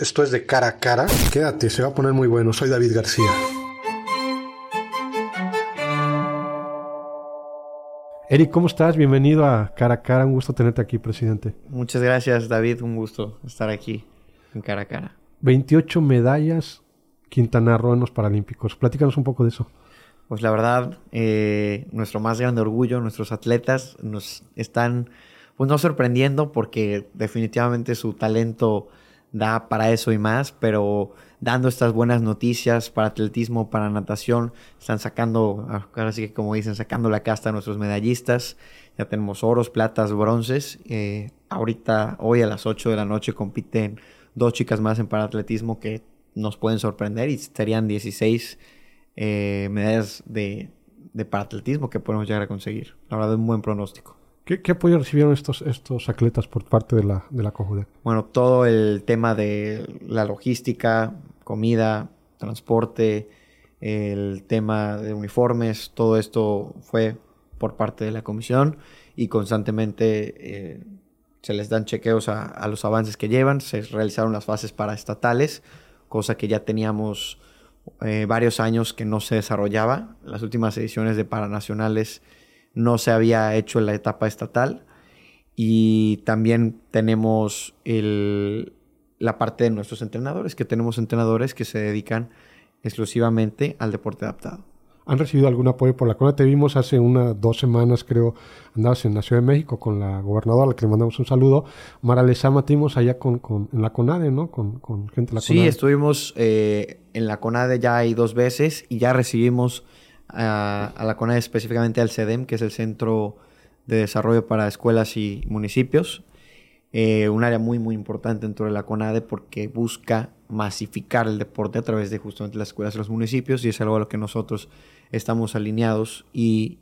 Esto es de cara a cara. Quédate, se va a poner muy bueno. Soy David García. Eric, ¿cómo estás? Bienvenido a Cara a Cara. Un gusto tenerte aquí, presidente. Muchas gracias, David. Un gusto estar aquí en Cara a Cara. 28 medallas Quintana Roo en los Paralímpicos. Platícanos un poco de eso. Pues la verdad, eh, nuestro más grande orgullo, nuestros atletas nos están, pues no sorprendiendo porque definitivamente su talento da para eso y más, pero dando estas buenas noticias para atletismo, para natación, están sacando, ahora sí que como dicen, sacando la casta a nuestros medallistas. Ya tenemos oros, platas, bronces. Eh, ahorita, hoy a las 8 de la noche compiten dos chicas más en paratletismo que nos pueden sorprender y serían 16 eh, medallas de, de paratletismo que podemos llegar a conseguir. La verdad un buen pronóstico. ¿Qué, apoyo recibieron estos, estos atletas por parte de la, de la Bueno, todo el tema de la logística, comida, transporte, el tema de uniformes, todo esto fue por parte de la comisión y constantemente eh, se les dan chequeos a, los avances que llevan, se realizaron las fases para estatales, cosa que ya teníamos eh, varios años que no se desarrollaba. Las últimas ediciones de Paranacionales no se había hecho en la etapa estatal. Y también tenemos la parte de nuestros entrenadores, que tenemos entrenadores que se dedican exclusivamente al deporte adaptado. ¿Han recibido algún apoyo por la CONADE? Te vimos hace unas dos semanas, creo, andabas en la Ciudad de México con la gobernadora, a la que le mandamos un saludo. Mara Lezama, tuvimos allá con, en la CONADE, ¿no? Con, gente de la CONADE. Sí, estuvimos eh, en la CONADE ya hay dos veces y ya recibimos a, la CONADE, específicamente al CEDEM, que es el Centro de Desarrollo para Escuelas y Municipios. Eh, un área muy, muy importante dentro de la CONADE porque busca masificar el deporte a través de justamente las escuelas y los municipios y es algo a lo que nosotros estamos alineados y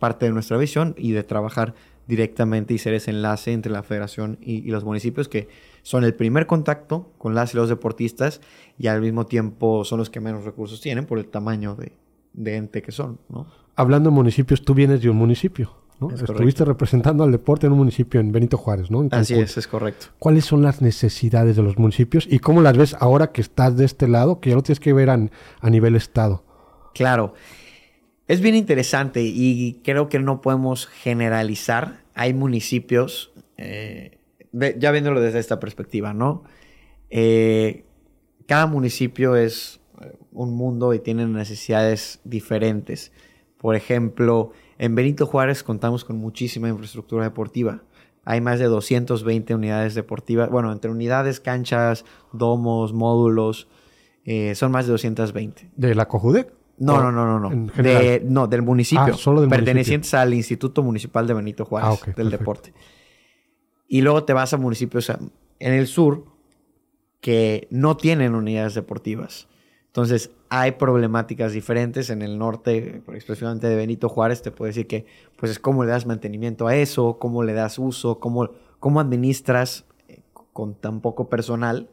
parte de nuestra visión y de trabajar directamente y ser ese enlace entre la federación y, los municipios que son el primer contacto con las y los deportistas y al mismo tiempo son los que menos recursos tienen por el tamaño de, de ente que son, ¿no? Hablando de municipios, tú vienes de un municipio, ¿no? Estuviste representando al deporte en un municipio en Benito Juárez, ¿no? Así es, es correcto. ¿Cuáles son las necesidades de los municipios y cómo las ves ahora que estás de este lado, que ya lo tienes que ver a, nivel estado? Claro. Es bien interesante y creo que no podemos generalizar. Hay municipios, eh, ya viéndolo desde esta perspectiva, ¿no? Eh, cada municipio es un mundo y tienen necesidades diferentes. Por ejemplo, en Benito Juárez contamos con muchísima infraestructura deportiva. Hay más de 220 unidades deportivas, bueno, entre unidades, canchas, domos, módulos, eh, son más de 220. ¿De la COJUDEC? No, no, no, no, no. De, no, del municipio. Ah, solo del pertenecientes al Instituto Municipal de Benito Juárez ah, del deporte. Y luego te vas a municipios en el sur que no tienen unidades deportivas. Entonces, hay problemáticas diferentes en el norte, especialmente de Benito Juárez, te puedo decir que, pues es cómo le das mantenimiento a eso, cómo le das uso, cómo, cómo administras eh, con tan poco personal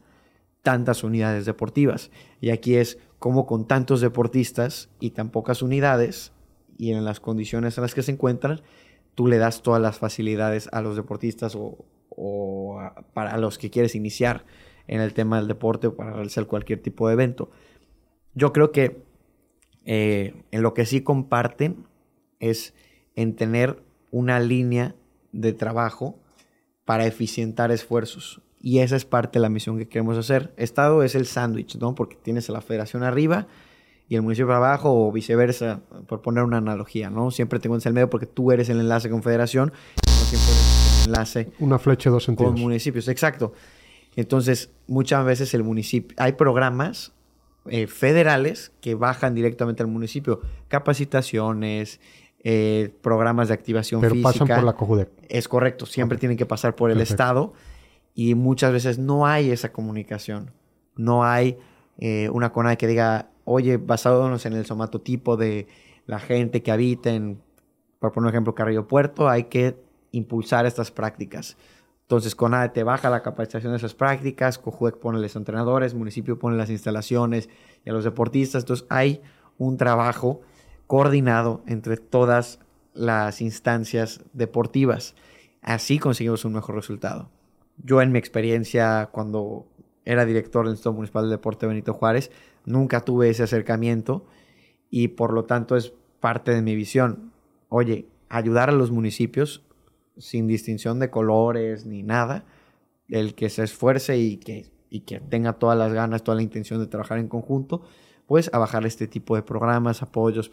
tantas unidades deportivas. Y aquí es cómo con tantos deportistas y tan pocas unidades y en las condiciones en las que se encuentran, tú le das todas las facilidades a los deportistas o, para los que quieres iniciar en el tema del deporte o para realizar cualquier tipo de evento. Yo creo que eh, en lo que sí comparten es en tener una línea de trabajo para eficientar esfuerzos. Y esa es parte de la misión que queremos hacer. Estado es el sándwich, ¿no? Porque tienes a la federación arriba y el municipio abajo o viceversa, por poner una analogía, ¿no? Siempre tengo en el medio porque tú eres el enlace con federación, no siempre eres el enlace una flecha dos sentidos. con municipios. Exacto. Entonces, muchas veces el municipio, hay programas eh, federales que bajan directamente al municipio. Capacitaciones, eh, programas de activación Pero pasan por la COJUDEC. Es correcto, siempre tienen que pasar por el Estado y muchas veces no hay esa comunicación. No hay eh, una CONADE que diga, oye, basándonos en el somatotipo de la gente que habita en, por poner un ejemplo, Carrillo Puerto, hay que impulsar estas prácticas. Entonces, CONADE te baja la capacitación de esas prácticas, COJUEC pone los entrenadores, municipio pone las instalaciones y a los deportistas. Entonces, hay un trabajo coordinado entre todas las instancias deportivas. Así conseguimos un mejor resultado. Yo en mi experiencia, cuando era director del Instituto Municipal de Deporte Benito Juárez, nunca tuve ese acercamiento y por lo tanto es parte de mi visión. Oye, ayudar a los municipios sin distinción de colores ni nada, el que se esfuerce y que, y que tenga todas las ganas, toda la intención de trabajar en conjunto, pues a bajar este tipo de programas, apoyos,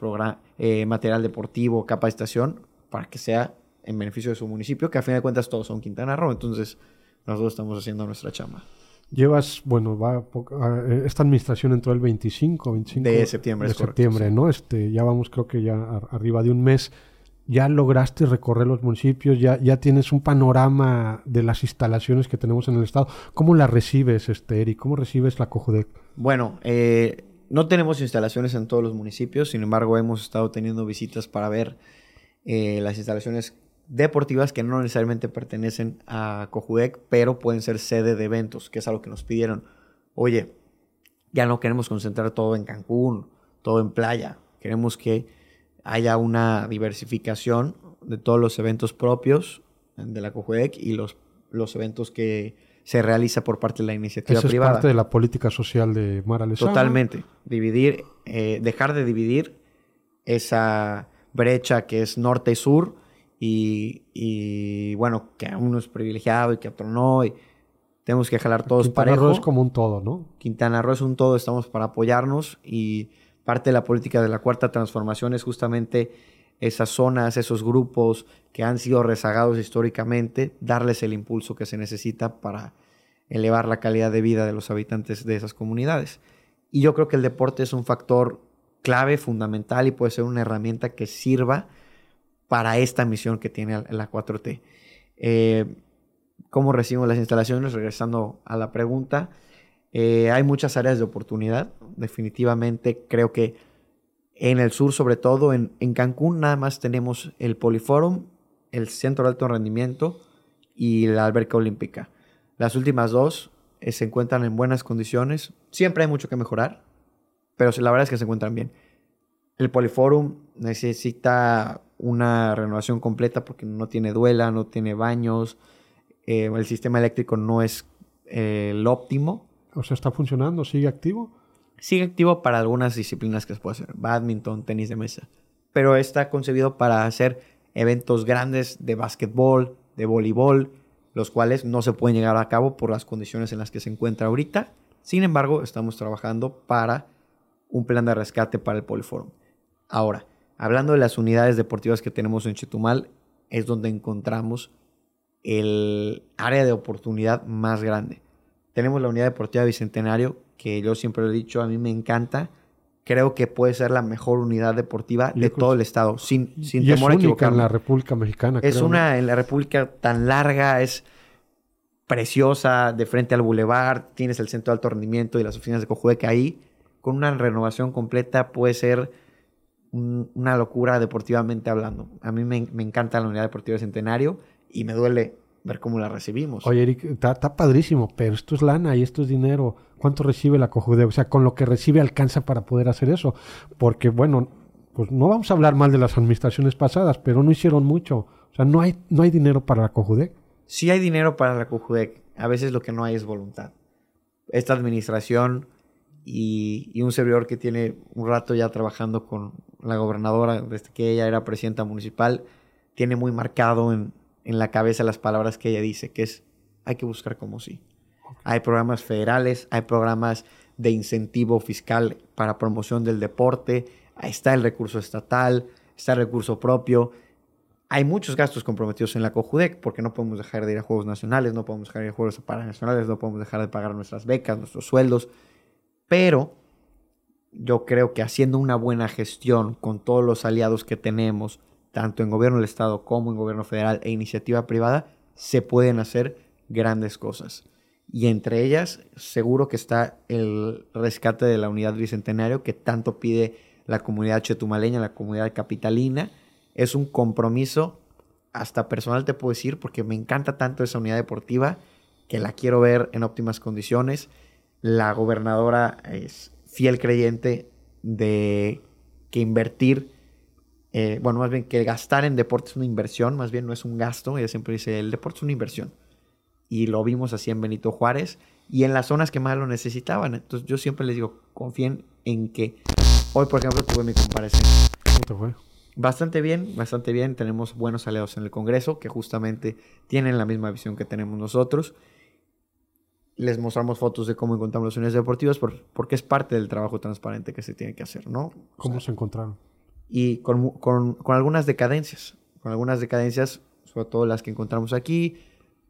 eh, material deportivo, capacitación, para que sea en beneficio de su municipio, que a fin de cuentas todos son Quintana Roo, entonces nosotros estamos haciendo nuestra chamba. Llevas, bueno, va eh, esta administración entró el 25, 25 de septiembre, de septiembre, ¿no? Este, ya vamos, creo que ya arriba de un mes. Ya lograste recorrer los municipios, ya, ya tienes un panorama de las instalaciones que tenemos en el estado. ¿Cómo la recibes, este, Eric? ¿Cómo recibes la COJUDEC? Bueno, eh, no tenemos instalaciones en todos los municipios, sin embargo, hemos estado teniendo visitas para ver eh, las instalaciones deportivas que no necesariamente pertenecen a Cojudec, pero pueden ser sede de eventos, que es algo que nos pidieron. Oye, ya no queremos concentrar todo en Cancún, todo en playa. Queremos que haya una diversificación de todos los eventos propios de la Cojudec y los, los eventos que se realiza por parte de la iniciativa Eso privada. Es parte de la política social de Mara Totalmente. Dividir, eh, dejar de dividir esa brecha que es norte y sur y, bueno, que a uno es privilegiado y que a otro no. Y tenemos que jalar todos Quintana parejo. Roo es como un todo, ¿no? Quintana Roo es un todo, estamos para apoyarnos y parte de la política de la cuarta transformación es justamente esas zonas, esos grupos que han sido rezagados históricamente, darles el impulso que se necesita para elevar la calidad de vida de los habitantes de esas comunidades. Y yo creo que el deporte es un factor clave, fundamental y puede ser una herramienta que sirva para esta misión que tiene la 4T. Eh, ¿Cómo recibimos las instalaciones? Regresando a la pregunta, eh, hay muchas áreas de oportunidad. Definitivamente creo que en el sur, sobre todo en, Cancún, nada más tenemos el Poliforum, el Centro de Alto Rendimiento y la Alberca Olímpica. Las últimas dos eh, se encuentran en buenas condiciones. Siempre hay mucho que mejorar, pero la verdad es que se encuentran bien. El Poliforum necesita una renovación completa porque no tiene duela, no tiene baños, eh, el sistema eléctrico no es el óptimo. O sea, ¿está funcionando? ¿Sigue activo? Sigue activo para algunas disciplinas que se puede hacer, badminton, tenis de mesa, pero está concebido para hacer eventos grandes de básquetbol, de voleibol, los cuales no se pueden llegar a cabo por las condiciones en las que se encuentra ahorita. Sin embargo, estamos trabajando para un plan de rescate para el Poliforum. Ahora, Hablando de las unidades deportivas que tenemos en Chetumal, es donde encontramos el área de oportunidad más grande. Tenemos la unidad deportiva Bicentenario, que yo siempre lo he dicho, a mí me encanta. Creo que puede ser la mejor unidad deportiva de todo el estado, sin, sin temor a equivocarme. en la República Mexicana. Es una en la República tan larga, es preciosa, de frente al bulevar, tienes el centro de alto rendimiento y las oficinas de Cojueca ahí, con una renovación completa puede ser una locura deportivamente hablando. A mí me, encanta la unidad deportiva de Centenario y me duele ver cómo la recibimos. Oye, Eric, está padrísimo, pero esto es lana y esto es dinero. ¿Cuánto recibe la Cojude? O sea, con lo que recibe alcanza para poder hacer eso. Porque, bueno, pues no vamos a hablar mal de las administraciones pasadas, pero no hicieron mucho. O sea, no hay, no hay dinero para la Cojudec. Sí hay dinero para la Cojudec. A veces lo que no hay es voluntad. Esta administración y, un servidor que tiene un rato ya trabajando con la gobernadora desde que ella era presidenta municipal, tiene muy marcado en, la cabeza las palabras que ella dice, que es hay que buscar como sí. Hay programas federales, hay programas de incentivo fiscal para promoción del deporte, ahí está el recurso estatal, está el recurso propio. Hay muchos gastos comprometidos en la COJUDEC porque no podemos dejar de ir a Juegos Nacionales, no podemos dejar de ir a Juegos Paranacionales, no podemos dejar de pagar nuestras becas, nuestros sueldos. Pero yo creo que haciendo una buena gestión con todos los aliados que tenemos, tanto en gobierno del Estado como en gobierno federal e iniciativa privada, se pueden hacer grandes cosas. Y entre ellas, seguro que está el rescate de la unidad bicentenario que tanto pide la comunidad chetumaleña, la comunidad capitalina. Es un compromiso, hasta personal te puedo decir, porque me encanta tanto esa unidad deportiva que la quiero ver en óptimas condiciones la gobernadora es fiel creyente de que invertir, eh, bueno, más bien que gastar en deporte es una inversión, más bien no es un gasto, ella siempre dice, el deporte es una inversión. Y lo vimos así en Benito Juárez y en las zonas que más lo necesitaban. Entonces yo siempre les digo, confíen en que hoy, por ejemplo, tuve mi comparecencia. ¿Cómo te fue? Bastante bien, bastante bien. Tenemos buenos aliados en el Congreso que justamente tienen la misma visión que tenemos nosotros. Les mostramos fotos de cómo encontramos las unidades deportivas porque es parte del trabajo transparente que se tiene que hacer, ¿no? ¿Cómo se encontraron? Y con, con, con algunas decadencias, con algunas decadencias, sobre todo las que encontramos aquí,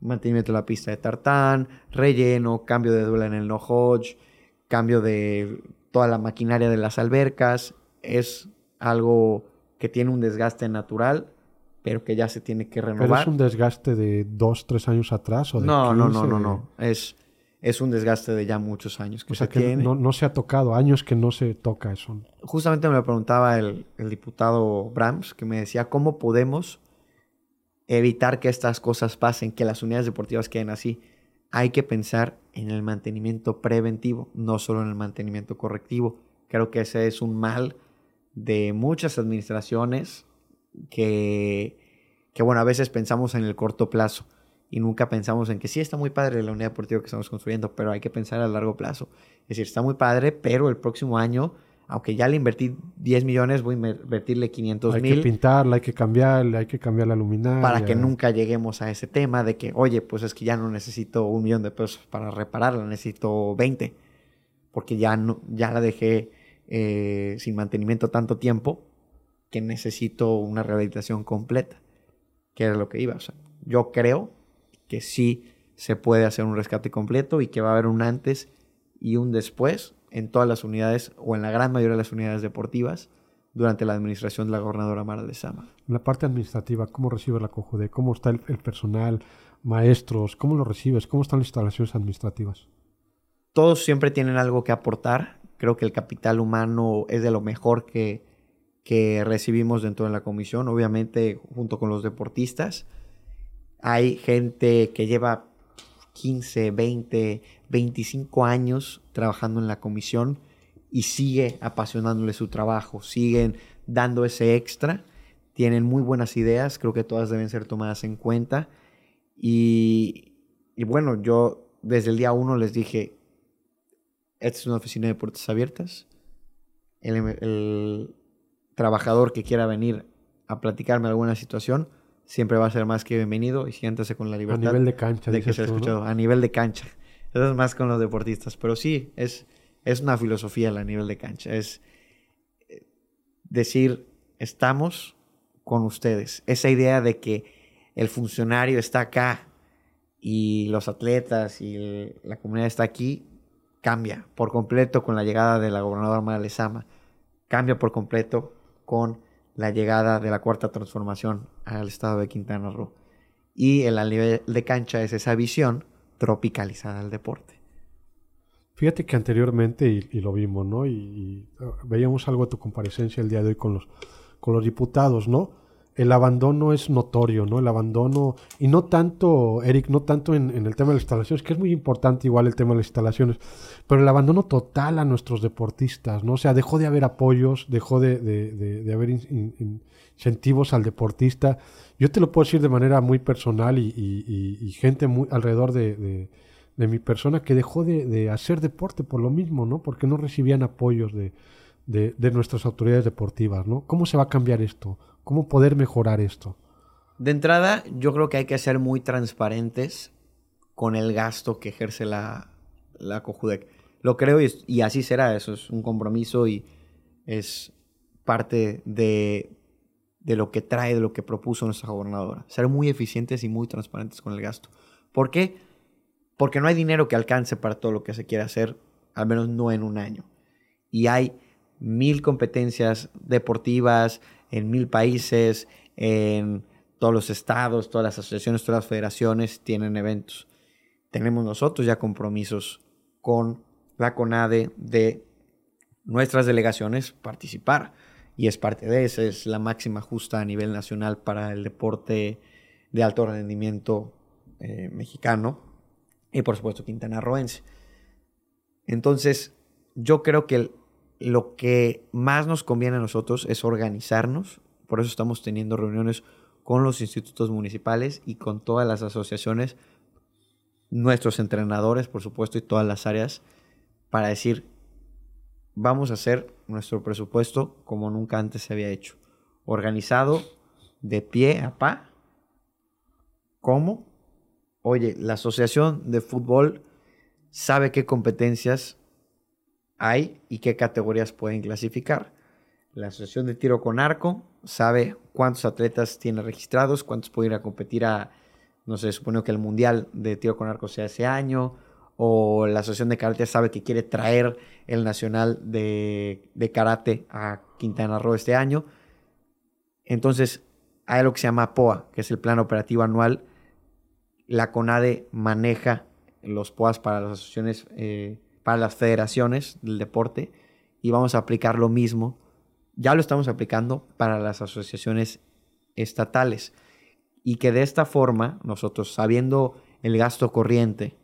mantenimiento de la pista de tartán, relleno, cambio de duela en el no hodge, cambio de toda la maquinaria de las albercas. Es algo que tiene un desgaste natural, pero que ya se tiene que renovar. ¿Pero es un desgaste de dos, tres años atrás o de No, no, no, no, no. Es, es un desgaste de ya muchos años que o sea que No, se ha tocado, años que no se toca eso. Justamente me lo preguntaba el, el diputado Brahms, que me decía, ¿cómo podemos evitar que estas cosas pasen, que las unidades deportivas queden así. Hay que pensar en el mantenimiento preventivo, no solo en el mantenimiento correctivo. Creo que ese es un mal de muchas administraciones que, que bueno, a veces pensamos en el corto plazo y nunca pensamos en que sí está muy padre la unidad deportiva que estamos construyendo, pero hay que pensar a largo plazo. Es decir, está muy padre, pero el próximo año aunque ya le invertí 10 millones, voy a invertirle 500 mil. Hay que pintarla, hay que cambiarle, hay que cambiar la luminaria. Para que nunca lleguemos a ese tema de que, oye, pues es que ya no necesito un millón de pesos para repararla, necesito 20. Porque ya, no, ya la dejé eh, sin mantenimiento tanto tiempo que necesito una rehabilitación completa. Que era lo que iba. O sea, yo creo que sí se puede hacer un rescate completo y que va a haber un antes y un después en todas las unidades o en la gran mayoría de las unidades deportivas durante la administración de la gobernadora Mara de Sama. En la parte administrativa, ¿cómo recibe la COJUDE? ¿Cómo está el, personal, maestros? ¿Cómo lo recibes? ¿Cómo están las instalaciones administrativas? Todos siempre tienen algo que aportar. Creo que el capital humano es de lo mejor que, que recibimos dentro de la comisión, obviamente junto con los deportistas. Hay gente que lleva 15, 20, 25 años trabajando en la comisión y sigue apasionándole su trabajo, siguen dando ese extra, tienen muy buenas ideas, creo que todas deben ser tomadas en cuenta. Y, bueno, yo desde el día uno les dije, esta es una oficina de puertas abiertas, el, el trabajador que quiera venir a platicarme alguna situación, siempre va a ser más que bienvenido y siéntase con la libertad. A nivel de cancha, de que se escuchado. A nivel de cancha. Eso es más con los deportistas. Pero sí, es, es una filosofía a nivel de cancha. Es eh, decir, estamos con ustedes. Esa idea de que el funcionario está acá y los atletas y la comunidad está aquí, cambia por completo con la llegada de la gobernadora Mara Lezama. Cambia por completo con la llegada de la cuarta transformación al estado de Quintana Roo. Y el nivel de cancha es esa visión tropicalizada al deporte. Fíjate que anteriormente, y, lo vimos, ¿no? Y, uh, veíamos algo de tu comparecencia el día de hoy con los, con los diputados, ¿no? El abandono es notorio, ¿no? El abandono, y no tanto, Eric, no tanto en, el tema de las instalaciones, que es muy importante igual el tema de las instalaciones, pero el abandono total a nuestros deportistas, ¿no? O sea, dejó de haber apoyos, dejó de, de, haber incentivos al deportista. Yo te lo puedo decir de manera muy personal y, y gente muy alrededor de, mi persona que dejó de, hacer deporte por lo mismo, ¿no? Porque no recibían apoyos de, nuestras autoridades deportivas, ¿no? ¿Cómo se va a cambiar esto? ¿Cómo poder mejorar esto? De entrada, yo creo que hay que ser muy transparentes con el gasto que ejerce la, la Cojudec. Lo creo y, así será, eso es un compromiso y es parte de, de lo que trae, de lo que propuso nuestra gobernadora. Ser muy eficientes y muy transparentes con el gasto. ¿Por qué? Porque no hay dinero que alcance para todo lo que se quiere hacer, al menos no en un año. Y hay mil competencias deportivas, en mil países, en todos los estados, todas las asociaciones, todas las federaciones tienen eventos. Tenemos nosotros ya compromisos con la CONADE de nuestras delegaciones participar. Y es parte de eso, es la máxima justa a nivel nacional para el deporte de alto rendimiento eh, mexicano y por supuesto quintanarroense. Entonces, yo creo que el, lo que más nos conviene a nosotros es organizarnos, por eso estamos teniendo reuniones con los institutos municipales y con todas las asociaciones nuestros entrenadores, por supuesto, y todas las áreas, para decir, vamos a hacer nuestro presupuesto como nunca antes se había hecho. Organizado, de pie a pa. ¿Cómo? Oye, la Asociación de Fútbol sabe qué competencias hay y qué categorías pueden clasificar. La Asociación de Tiro con Arco sabe cuántos atletas tiene registrados, cuántos pueden ir a competir a, no sé, supone que el Mundial de Tiro con Arco sea ese año, o la Asociación de Karate sabe que quiere traer el Nacional de, de Karate a Quintana Roo este año. Entonces, hay lo que se llama POA, que es el Plan Operativo Anual. La CONADE maneja los POAs para las asociaciones, eh, para las federaciones del deporte, y vamos a aplicar lo mismo. Ya lo estamos aplicando para las asociaciones estatales. Y que de esta forma, nosotros, sabiendo el gasto corriente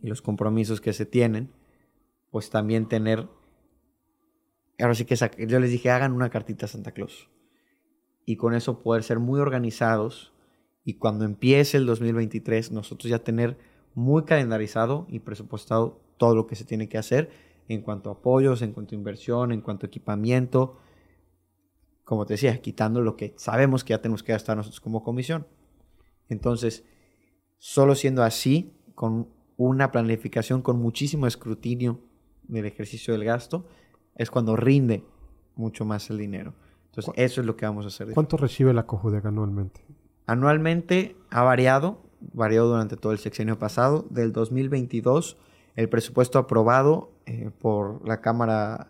y los compromisos que se tienen, pues también tener. Ahora sí que yo les dije, hagan una cartita a Santa Claus. Y con eso poder ser muy organizados y cuando empiece el 2023 nosotros ya tener muy calendarizado y presupuestado todo lo que se tiene que hacer en cuanto a apoyos, en cuanto a inversión, en cuanto a equipamiento. Como te decía, quitando lo que sabemos que ya tenemos que gastar nosotros como comisión. Entonces, solo siendo así, con una planificación con muchísimo escrutinio del ejercicio del gasto, es cuando rinde mucho más el dinero. Entonces, eso es lo que vamos a hacer. ¿Cuánto recibe la COJUDEC anualmente? Anualmente ha variado varió durante todo el sexenio pasado. Del 2022, el presupuesto aprobado eh, por la Cámara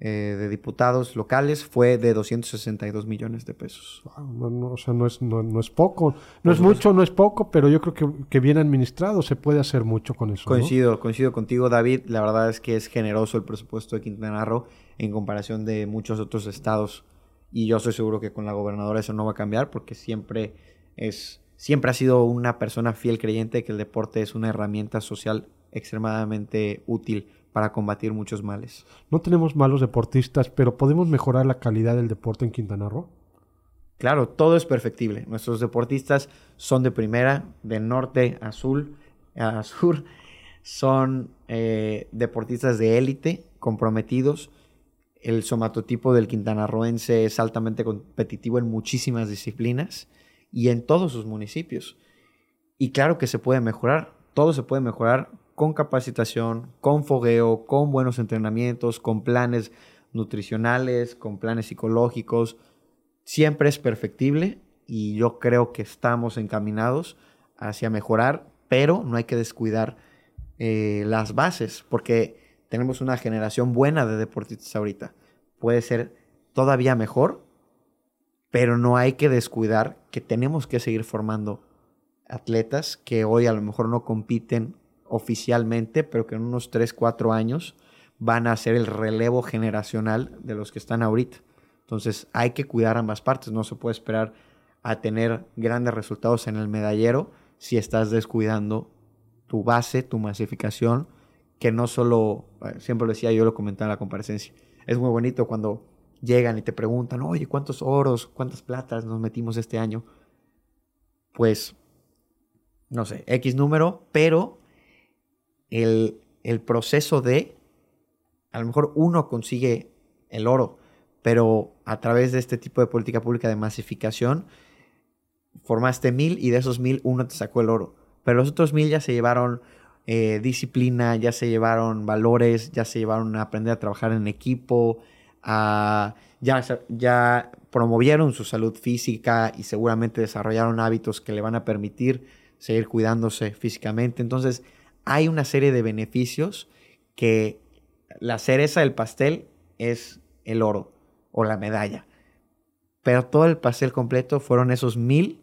eh, de Diputados locales fue de 262 millones de pesos. o sea, no es, no, es poco. No es mucho, no es poco, pero yo creo que, bien administrado se puede hacer mucho con eso. Coincido, coincido contigo, David. La verdad es que es generoso el presupuesto de Quintana Roo en comparación de muchos otros estados. Y yo estoy seguro que con la gobernadora eso no va a cambiar porque siempre es siempre ha sido una persona fiel creyente que el deporte es una herramienta social extremadamente útil para combatir muchos males. No tenemos malos deportistas, pero ¿podemos mejorar la calidad del deporte en Quintana Roo? Claro, todo es perfectible. Nuestros deportistas son de primera, de norte a sur, a sur. son eh, deportistas de élite, comprometidos. El somatotipo del quintanarroense es altamente competitivo en muchísimas disciplinas y en todos sus municipios. Y claro que se puede mejorar, todo se puede mejorar con capacitación, con fogueo, con buenos entrenamientos, con planes nutricionales, con planes psicológicos. Siempre es perfectible y yo creo que estamos encaminados hacia mejorar, pero no hay que descuidar eh, las bases porque tenemos una generación buena de deportistas ahorita. Puede ser todavía mejor, pero no hay que descuidar que tenemos que seguir formando atletas que hoy a lo mejor no compiten oficialmente, pero que en unos 3, 4 años van a ser el relevo generacional de los que están ahorita. Entonces hay que cuidar ambas partes, no se puede esperar a tener grandes resultados en el medallero si estás descuidando tu base, tu masificación, que no solo, eh, siempre lo decía, yo lo comentaba en la comparecencia, es muy bonito cuando llegan y te preguntan, oye, ¿cuántos oros, cuántas platas nos metimos este año? Pues, no sé, X número, pero el, el proceso de, a lo mejor uno consigue el oro, pero a través de este tipo de política pública de masificación, formaste mil y de esos mil uno te sacó el oro. Pero los otros mil ya se llevaron eh, disciplina, ya se llevaron valores, ya se llevaron a aprender a trabajar en equipo, ya, ya promovieron su salud física y seguramente desarrollaron hábitos que le van a permitir seguir cuidándose físicamente. Entonces, hay una serie de beneficios que la cereza del pastel es el oro o la medalla. Pero todo el pastel completo fueron esos mil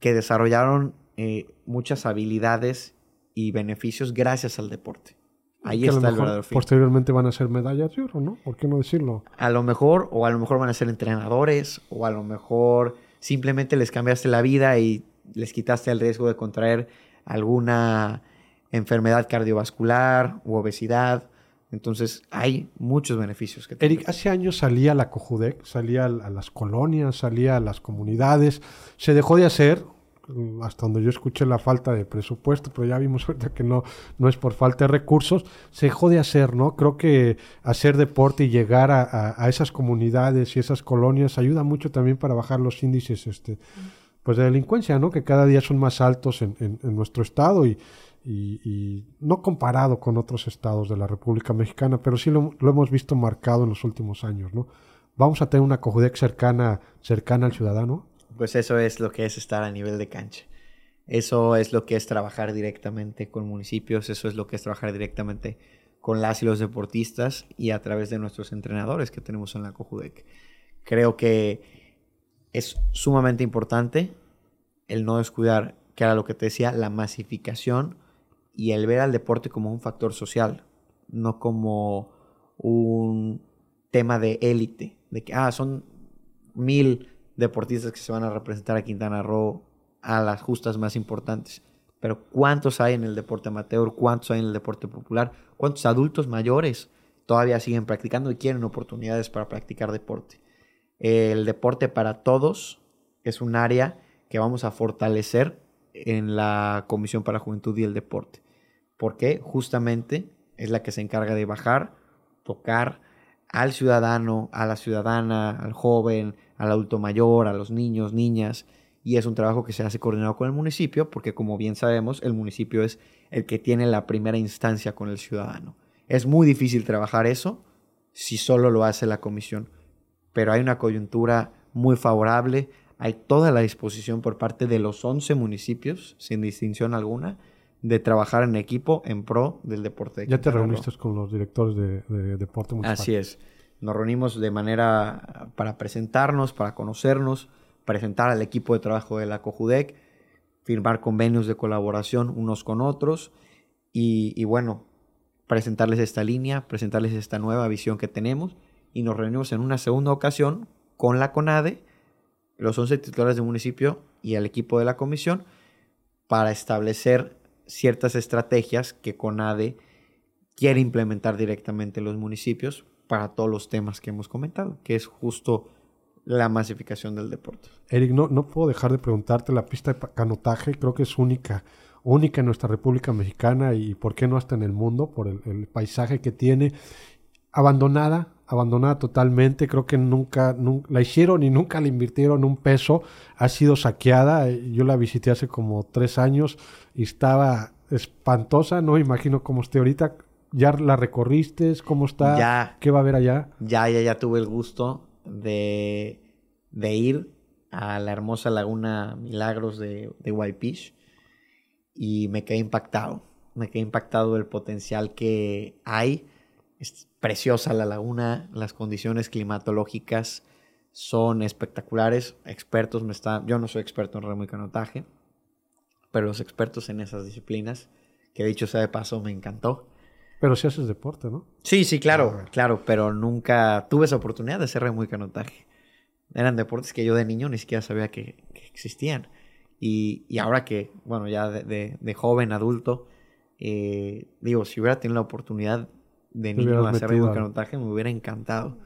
que desarrollaron eh, muchas habilidades y beneficios gracias al deporte. Ahí está el verdadero fin. Posteriormente van a ser medallas de oro, ¿no? ¿Por qué no decirlo? A lo mejor, o a lo mejor van a ser entrenadores, o a lo mejor simplemente les cambiaste la vida y les quitaste el riesgo de contraer alguna enfermedad cardiovascular u obesidad. Entonces, hay muchos beneficios. Que Eric, hace años salía la COJUDEC, salía a las colonias, salía a las comunidades. Se dejó de hacer hasta donde yo escuché la falta de presupuesto, pero ya vimos ahorita que no, no es por falta de recursos, se dejó de hacer, ¿no? Creo que hacer deporte y llegar a, a, esas comunidades y esas colonias ayuda mucho también para bajar los índices este, pues de delincuencia, ¿no? Que cada día son más altos en, en, nuestro estado y, y, no comparado con otros estados de la República Mexicana, pero sí lo, lo hemos visto marcado en los últimos años, ¿no? Vamos a tener una Cojudec cercana, cercana al ciudadano pues eso es lo que es estar a nivel de cancha. Eso es lo que es trabajar directamente con municipios, eso es lo que es trabajar directamente con las y los deportistas y a través de nuestros entrenadores que tenemos en la Cojudec. Creo que es sumamente importante el no descuidar, que era lo que te decía, la masificación y el ver al deporte como un factor social, no como un tema de élite, de que, ah, son mil deportistas que se van a representar a Quintana Roo a las justas más importantes. Pero ¿cuántos hay en el deporte amateur? ¿Cuántos hay en el deporte popular? ¿Cuántos adultos mayores todavía siguen practicando y quieren oportunidades para practicar deporte? El deporte para todos es un área que vamos a fortalecer en la Comisión para Juventud y el Deporte. Porque justamente es la que se encarga de bajar, tocar al ciudadano, a la ciudadana, al joven, al adulto mayor, a los niños, niñas, y es un trabajo que se hace coordinado con el municipio, porque como bien sabemos, el municipio es el que tiene la primera instancia con el ciudadano. Es muy difícil trabajar eso si solo lo hace la comisión, pero hay una coyuntura muy favorable, hay toda la disposición por parte de los 11 municipios, sin distinción alguna, de trabajar en equipo en pro del deporte. ya te reuniste con los directores de, de deporte municipal. Así es. Nos reunimos de manera para presentarnos, para conocernos, presentar al equipo de trabajo de la COJUDEC, firmar convenios de colaboración unos con otros y, bueno, presentarles esta línea, presentarles esta nueva visión que tenemos y nos reunimos en una segunda ocasión con la CONADE, los 11 titulares del municipio y el equipo de la comisión para establecer ciertas estrategias que CONADE quiere implementar directamente en los municipios para todos los temas que hemos comentado, que es justo la masificación del deporte. Eric, no, no puedo dejar de preguntarte, la pista de canotaje creo que es única, única en nuestra República Mexicana y por qué no hasta en el mundo, por el, paisaje que tiene, abandonada, abandonada totalmente, creo que nunca, nunca, la hicieron y nunca le invirtieron un peso, ha sido saqueada, yo la visité hace como tres años y estaba espantosa, no imagino cómo esté ahorita, ¿Ya la recorriste? ¿Cómo está? Ya, ¿Qué va a haber allá? Ya, ya, ya tuve el gusto de, de ir a la hermosa laguna Milagros de, de Whitefish y me quedé impactado. Me quedé impactado del potencial que hay. Es preciosa la laguna, las condiciones climatológicas son espectaculares. Expertos me están, yo no soy experto en remo y canotaje, pero los expertos en esas disciplinas, que dicho sea de paso, me encantó. Pero si haces deporte, ¿no? Sí, sí, claro, ah, claro, pero nunca tuve esa oportunidad de hacer muy canotaje. Eran deportes que yo de niño ni siquiera sabía que, existían. Y, y, ahora que, bueno, ya de, de, joven, adulto, eh, digo, si hubiera tenido la oportunidad de niño hacer canotaje, me hubiera encantado.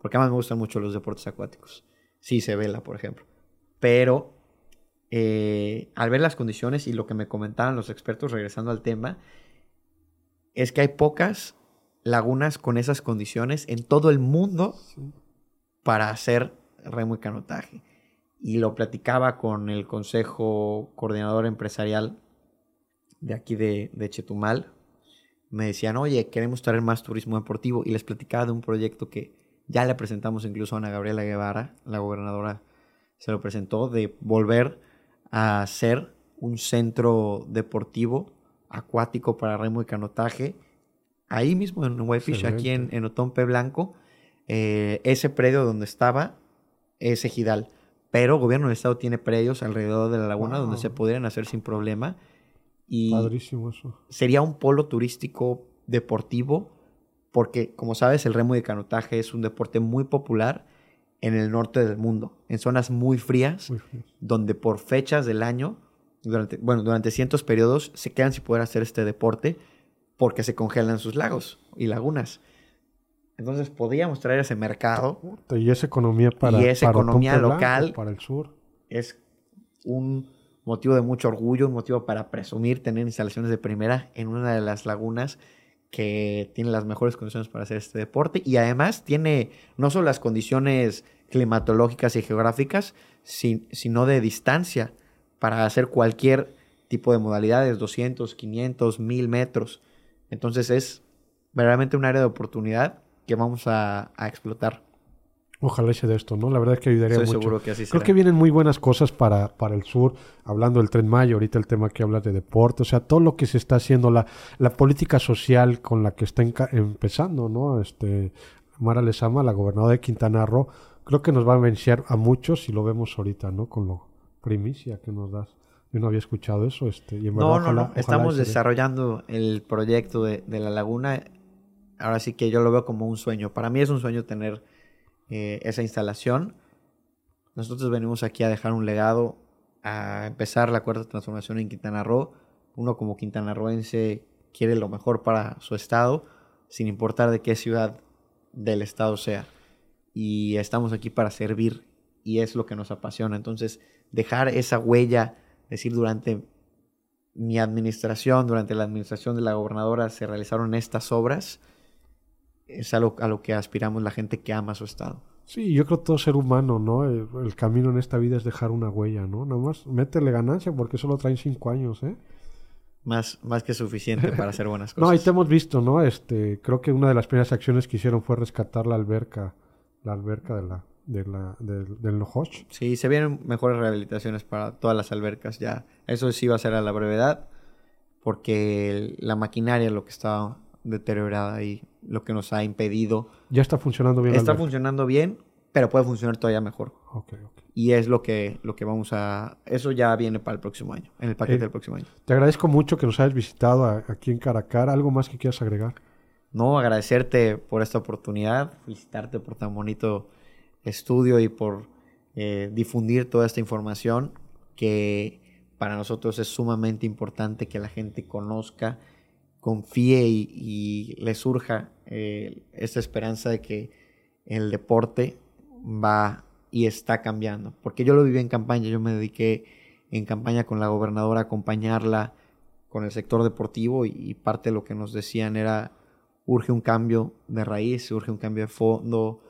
Porque además me gustan mucho los deportes acuáticos. Sí, se vela, por ejemplo. Pero eh, al ver las condiciones y lo que me comentaban los expertos, regresando al tema, es que hay pocas lagunas con esas condiciones en todo el mundo para hacer remo y canotaje. Y lo platicaba con el Consejo Coordinador Empresarial de aquí de, Chetumal. Me decían, oye, queremos traer más turismo deportivo. Y les platicaba de un proyecto que ya le presentamos incluso a Ana Gabriela Guevara, la gobernadora se lo presentó, de volver a hacer un centro deportivo acuático para remo y canotaje. Ahí mismo en Whitefish, aquí en, en Otompe Blanco, eh, ese predio donde estaba es ejidal. Pero el gobierno del estado tiene predios alrededor de la laguna donde se pudieran hacer sin problema. Y Padrísimo eso. Sería un polo turístico deportivo, porque como sabes, el remo y canotaje es un deporte muy popular en el norte del mundo, en zonas muy frías, muy frías. donde por fechas del año durante, bueno, durante cientos periodos se quedan sin poder hacer este deporte porque se congelan sus lagos y lagunas. Entonces podríamos traer ese mercado. Y esa economía para, y esa economía local. para el sur. Es un motivo de mucho orgullo, un motivo para presumir tener instalaciones de primera en una de las lagunas que tiene las mejores condiciones para hacer este deporte y además tiene no solo las condiciones climatológicas y geográficas, sino de distancia para hacer cualquier tipo de modalidades, 200, 500, 1000 metros. Entonces es verdaderamente un área de oportunidad que vamos a, explotar. Ojalá sea de esto, ¿no? La verdad es que ayudaría Estoy mucho. seguro que así Creo que vienen muy buenas cosas para, para el sur, hablando del Tren Mayo, ahorita el tema que hablas de deporte, o sea, todo lo que se está haciendo, la, la política social con la que está empezando, ¿no? Este, Mara Lezama, la gobernadora de Quintana Roo, creo que nos va a vencer a muchos y lo vemos ahorita, ¿no? Con lo primicia que nos das. Yo no había escuchado eso. Este, y no, no, no. Estamos desarrollando el proyecto de, de, la laguna. Ahora sí que yo lo veo como un sueño. Para mí es un sueño tener eh, esa instalación. Nosotros venimos aquí a dejar un legado, a empezar la cuarta transformación en Quintana Roo. Uno como quintanarroense quiere lo mejor para su estado, sin importar de qué ciudad del estado sea. Y estamos aquí para servir y es lo que nos apasiona. Entonces, dejar esa huella decir, durante mi administración, durante la administración de la gobernadora, se realizaron estas obras, es algo a lo que aspiramos la gente que ama su estado. Sí, yo creo que todo ser humano, ¿no? El, camino en esta vida es dejar una huella, ¿no? Nada más métele ganancia porque solo traen cinco años, ¿eh? Más, más que suficiente para hacer buenas cosas. no, ahí te hemos visto, ¿no? Este, creo que una de las primeras acciones que hicieron fue rescatar la alberca, la alberca de la, de la, del Nohoch. Sí, se vienen mejores rehabilitaciones para todas las albercas ya. Eso sí va a ser a la brevedad, porque la maquinaria lo que está deteriorada y lo que nos ha impedido. Ya está funcionando bien. Está funcionando bien, pero puede funcionar todavía mejor. Y es lo que, lo que vamos a... Eso ya viene para el próximo año, en el paquete eh, del próximo año. Te agradezco mucho que nos hayas visitado aquí en Caracar. ¿Algo más que quieras agregar? No, agradecerte por esta oportunidad, felicitarte por tan bonito estudio y por eh, difundir toda esta información que para nosotros es sumamente importante que la gente conozca, confíe y, le surja eh, esta esperanza de que el deporte va y está cambiando. Porque yo lo viví en campaña, yo me dediqué en campaña con la gobernadora a acompañarla con el sector deportivo y parte de lo que nos decían era urge un cambio de raíz, urge un cambio de fondo,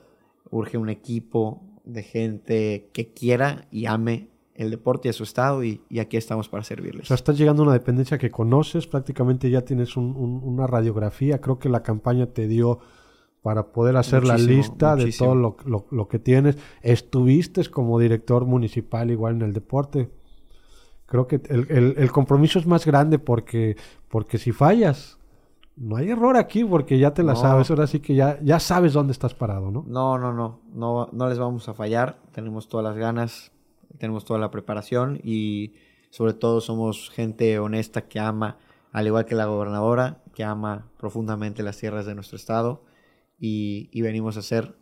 urge un equipo de gente que quiera y ame el deporte y a su estado y, aquí estamos para servirles. O sea, estás llegando a una dependencia que conoces, prácticamente ya tienes una radiografía, creo que la campaña te dio para poder hacer la lista de todo lo, que tienes. Estuviste como director municipal igual en el deporte. Creo que el, el compromiso es más grande porque, porque si fallas, no hay error aquí porque ya te la sabes, ahora sí que ya, ya sabes dónde estás parado, ¿no? No, no, no, no, no les vamos a fallar, tenemos todas las ganas, tenemos toda la preparación y sobre todo somos gente honesta que ama, al igual que la gobernadora, que ama profundamente las tierras de nuestro estado y, venimos a hacer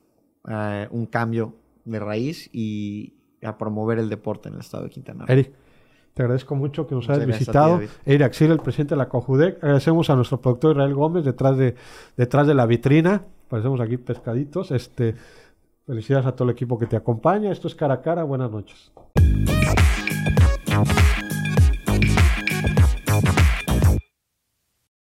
eh, un cambio de raíz y a promover el deporte en el estado de Quintana Roo. Te agradezco mucho que nos hayas visitado. Eric Axil, el presidente de la COJUDEC. Agradecemos a nuestro productor Israel Gómez detrás de, detrás de la vitrina. Parecemos aquí pescaditos. Este, felicidades a todo el equipo que te acompaña. Esto es Cara a Cara. Buenas noches.